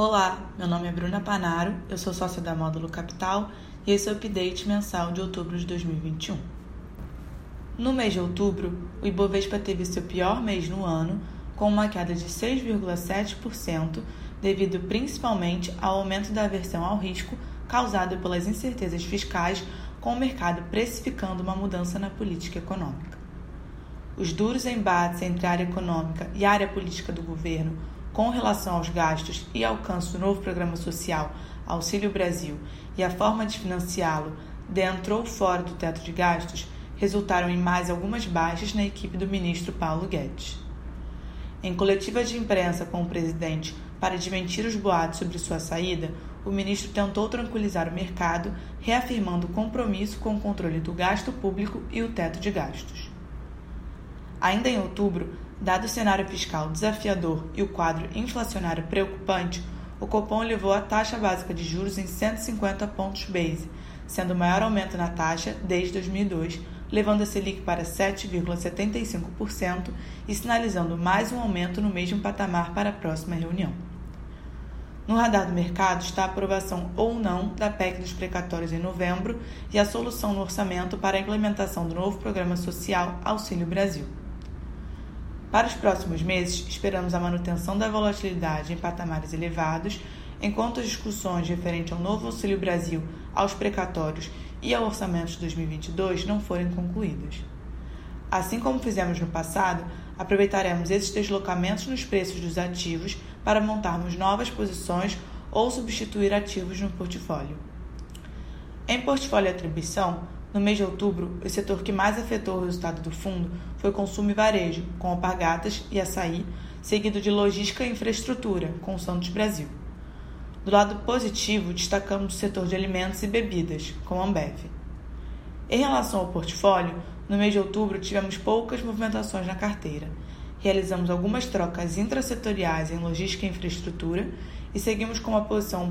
Olá, meu nome é Bruna Panaro, eu sou sócia da Módulo Capital e esse é o update mensal de outubro de 2021. No mês de outubro, o Ibovespa teve seu pior mês no ano, com uma queda de 6,7%, devido principalmente ao aumento da aversão ao risco causado pelas incertezas fiscais, com o mercado precificando uma mudança na política econômica. Os duros embates entre a área econômica e a área política do governo com relação aos gastos e alcance do novo programa social Auxílio Brasil e a forma de financiá-lo dentro ou fora do teto de gastos resultaram em mais algumas baixas na equipe do ministro Paulo Guedes. Em coletiva de imprensa com o presidente para desmentir os boatos sobre sua saída, o ministro tentou tranquilizar o mercado, reafirmando o compromisso com o controle do gasto público e o teto de gastos. Ainda em outubro, dado o cenário fiscal desafiador e o quadro inflacionário preocupante, o Copom elevou a taxa básica de juros em 150 pontos base, sendo o maior aumento na taxa desde 2002, levando a Selic para 7,75% e sinalizando mais um aumento no mesmo patamar para a próxima reunião. No radar do mercado está a aprovação ou não da PEC dos precatórios em novembro e a solução no orçamento para a implementação do novo programa social Auxílio Brasil. Para os próximos meses, esperamos a manutenção da volatilidade em patamares elevados, enquanto as discussões referentes ao novo Auxílio Brasil, aos precatórios e ao orçamento de 2022 não forem concluídas. Assim como fizemos no passado, aproveitaremos esses deslocamentos nos preços dos ativos para montarmos novas posições ou substituir ativos no portfólio. Em portfólio atribuição, no mês de outubro, o setor que mais afetou o resultado do fundo foi consumo e varejo, com Alpargatas e Açaí, seguido de logística e infraestrutura, com o Santos Brasil. Do lado positivo, destacamos o setor de alimentos e bebidas, com a Ambev. Em relação ao portfólio, no mês de outubro tivemos poucas movimentações na carteira. Realizamos algumas trocas intrasetoriais em logística e infraestrutura e seguimos com uma posição